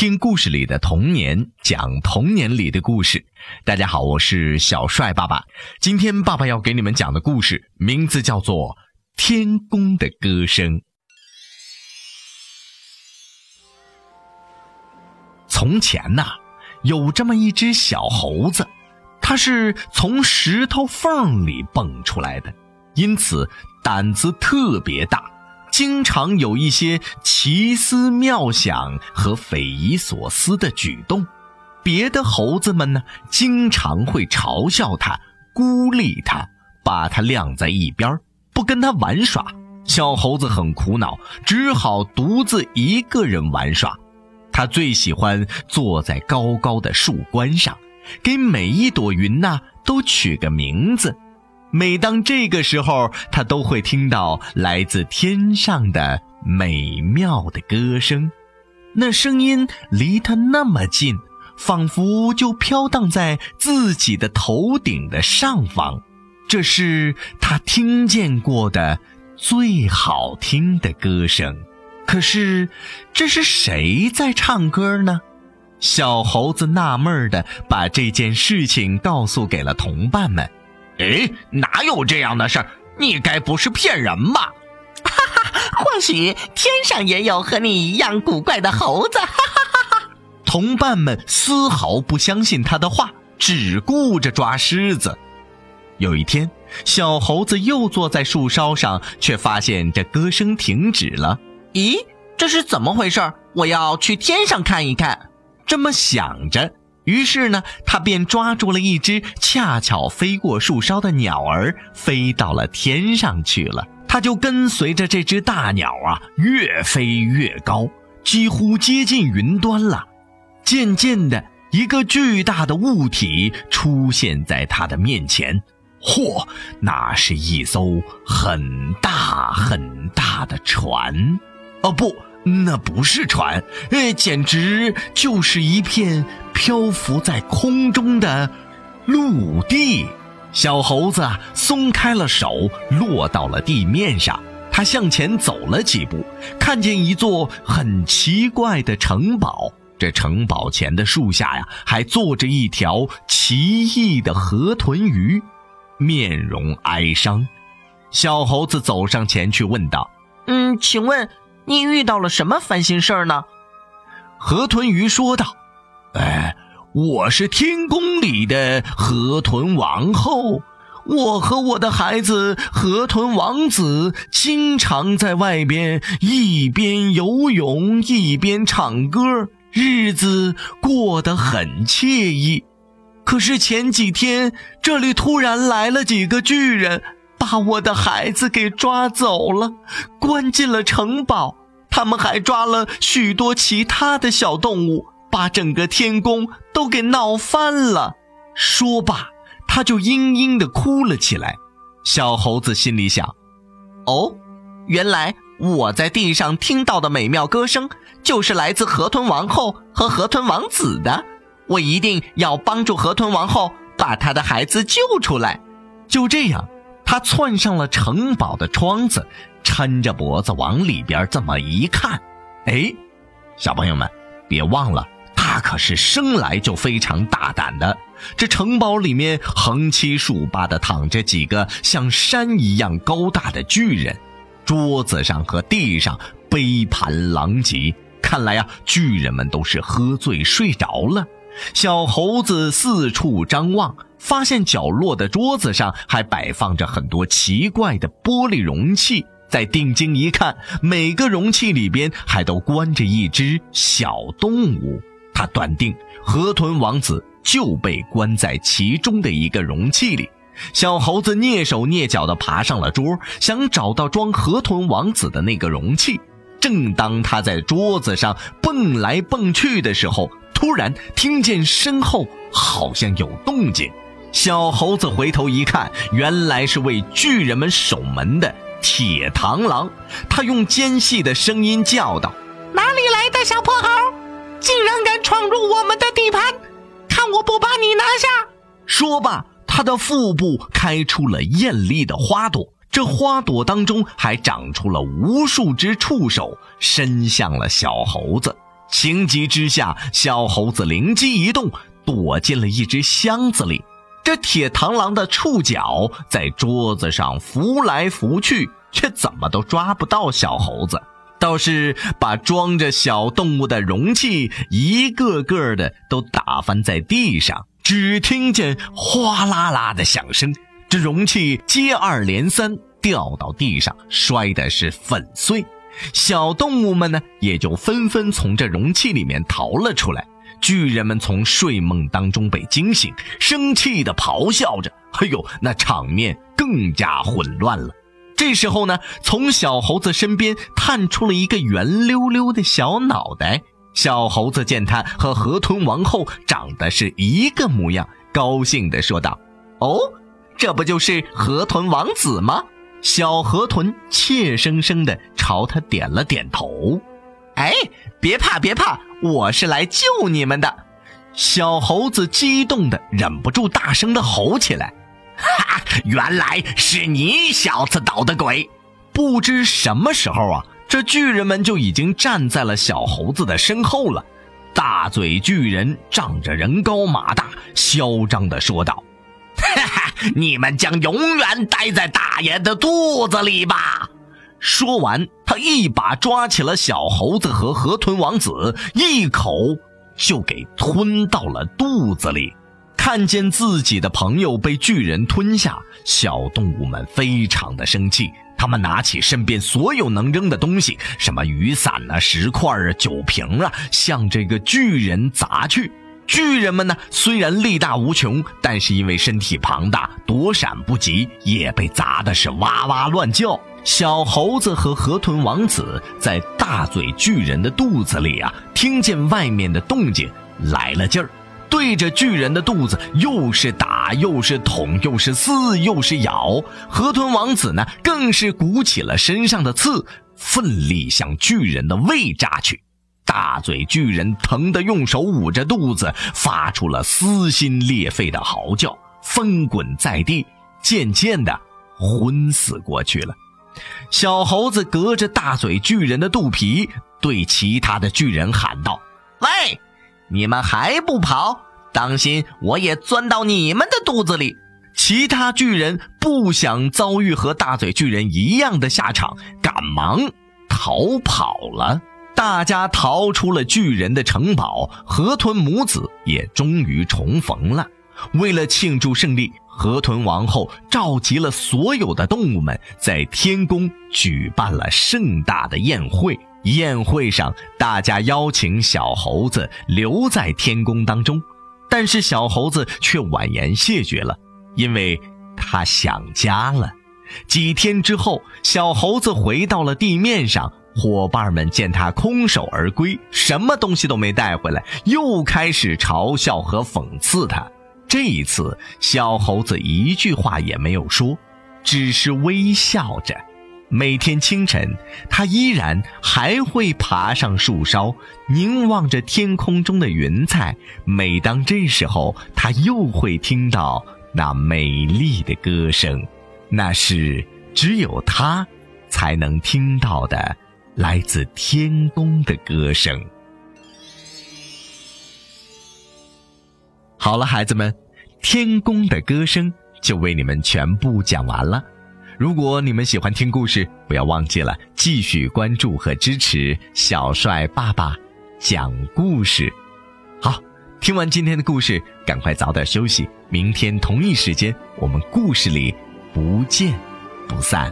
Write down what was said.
听故事里的童年，讲童年里的故事。大家好，我是小帅爸爸。今天爸爸要给你们讲的故事名字叫做《天宫的歌声》。从前呐，有这么一只小猴子，它是从石头缝里蹦出来的，因此胆子特别大。经常有一些奇思妙想和匪夷所思的举动，别的猴子们呢，经常会嘲笑他、孤立他，把他晾在一边，不跟他玩耍。小猴子很苦恼，只好独自一个人玩耍。他最喜欢坐在高高的树冠上，给每一朵云呐都取个名字。每当这个时候，他都会听到来自天上的美妙的歌声，那声音离他那么近，仿佛就飘荡在自己的头顶的上方。这是他听见过的最好听的歌声。可是，这是谁在唱歌呢？小猴子纳闷的把这件事情告诉给了同伴们。哎，哪有这样的事儿？你该不是骗人吧？哈哈，或许天上也有和你一样古怪的猴子。哈哈哈哈！同伴们丝毫不相信他的话，只顾着抓狮子。有一天，小猴子又坐在树梢上，却发现这歌声停止了。咦，这是怎么回事？我要去天上看一看。这么想着。于是呢，他便抓住了一只恰巧飞过树梢的鸟儿，飞到了天上去了。他就跟随着这只大鸟啊，越飞越高，几乎接近云端了。渐渐的，一个巨大的物体出现在他的面前。嚯，那是一艘很大很大的船，哦不。那不是船，哎，简直就是一片漂浮在空中的陆地。小猴子松开了手，落到了地面上。他向前走了几步，看见一座很奇怪的城堡。这城堡前的树下呀，还坐着一条奇异的河豚鱼，面容哀伤。小猴子走上前去问道：“嗯，请问？”你遇到了什么烦心事儿呢？河豚鱼说道：“哎，我是天宫里的河豚王后，我和我的孩子河豚王子经常在外边一边游泳一边唱歌，日子过得很惬意。可是前几天这里突然来了几个巨人，把我的孩子给抓走了，关进了城堡。”他们还抓了许多其他的小动物，把整个天宫都给闹翻了。说罢，他就嘤嘤地哭了起来。小猴子心里想：“哦，原来我在地上听到的美妙歌声，就是来自河豚王后和河豚王子的。我一定要帮助河豚王后把她的孩子救出来。”就这样，他窜上了城堡的窗子。抻着脖子往里边这么一看，哎，小朋友们，别忘了，他可是生来就非常大胆的。这城堡里面横七竖八的躺着几个像山一样高大的巨人，桌子上和地上杯盘狼藉，看来呀，巨人们都是喝醉睡着了。小猴子四处张望，发现角落的桌子上还摆放着很多奇怪的玻璃容器。再定睛一看，每个容器里边还都关着一只小动物。他断定河豚王子就被关在其中的一个容器里。小猴子蹑手蹑脚地爬上了桌，想找到装河豚王子的那个容器。正当他在桌子上蹦来蹦去的时候，突然听见身后好像有动静。小猴子回头一看，原来是为巨人们守门的。铁螳螂，他用尖细的声音叫道：“哪里来的小破猴，竟然敢闯入我们的地盘？看我不把你拿下！”说罢，他的腹部开出了艳丽的花朵，这花朵当中还长出了无数只触手，伸向了小猴子。情急之下，小猴子灵机一动，躲进了一只箱子里。这铁螳螂的触角在桌子上浮来浮去，却怎么都抓不到小猴子，倒是把装着小动物的容器一个个的都打翻在地上。只听见哗啦啦的响声，这容器接二连三掉到地上，摔的是粉碎。小动物们呢，也就纷纷从这容器里面逃了出来。巨人们从睡梦当中被惊醒，生气地咆哮着。哎呦，那场面更加混乱了。这时候呢，从小猴子身边探出了一个圆溜溜的小脑袋。小猴子见他和河豚王后长得是一个模样，高兴地说道：“哦，这不就是河豚王子吗？”小河豚怯生生地朝他点了点头。哎，别怕，别怕，我是来救你们的！小猴子激动的忍不住大声的吼起来：“哈，原来是你小子捣的鬼！”不知什么时候啊，这巨人们就已经站在了小猴子的身后了。大嘴巨人仗着人高马大，嚣张的说道：“哈哈，你们将永远待在大爷的肚子里吧！”说完，他一把抓起了小猴子和河豚王子，一口就给吞到了肚子里。看见自己的朋友被巨人吞下，小动物们非常的生气。他们拿起身边所有能扔的东西，什么雨伞啊、石块啊、酒瓶啊，向这个巨人砸去。巨人们呢，虽然力大无穷，但是因为身体庞大，躲闪不及，也被砸的是哇哇乱叫。小猴子和河豚王子在大嘴巨人的肚子里啊，听见外面的动静，来了劲儿，对着巨人的肚子又是打又是捅又是撕又是咬。河豚王子呢，更是鼓起了身上的刺，奋力向巨人的胃扎去。大嘴巨人疼得用手捂着肚子，发出了撕心裂肺的嚎叫，翻滚在地，渐渐的昏死过去了。小猴子隔着大嘴巨人的肚皮，对其他的巨人喊道：“喂，你们还不跑？当心，我也钻到你们的肚子里！”其他巨人不想遭遇和大嘴巨人一样的下场，赶忙逃跑了。大家逃出了巨人的城堡，河豚母子也终于重逢了。为了庆祝胜利。河豚王后召集了所有的动物们，在天宫举办了盛大的宴会。宴会上，大家邀请小猴子留在天宫当中，但是小猴子却婉言谢绝了，因为他想家了。几天之后，小猴子回到了地面上，伙伴们见他空手而归，什么东西都没带回来，又开始嘲笑和讽刺他。这一次，小猴子一句话也没有说，只是微笑着。每天清晨，他依然还会爬上树梢，凝望着天空中的云彩。每当这时候，他又会听到那美丽的歌声，那是只有他才能听到的，来自天宫的歌声。好了，孩子们，天宫的歌声就为你们全部讲完了。如果你们喜欢听故事，不要忘记了继续关注和支持小帅爸爸讲故事。好，听完今天的故事，赶快早点休息。明天同一时间，我们故事里不见不散。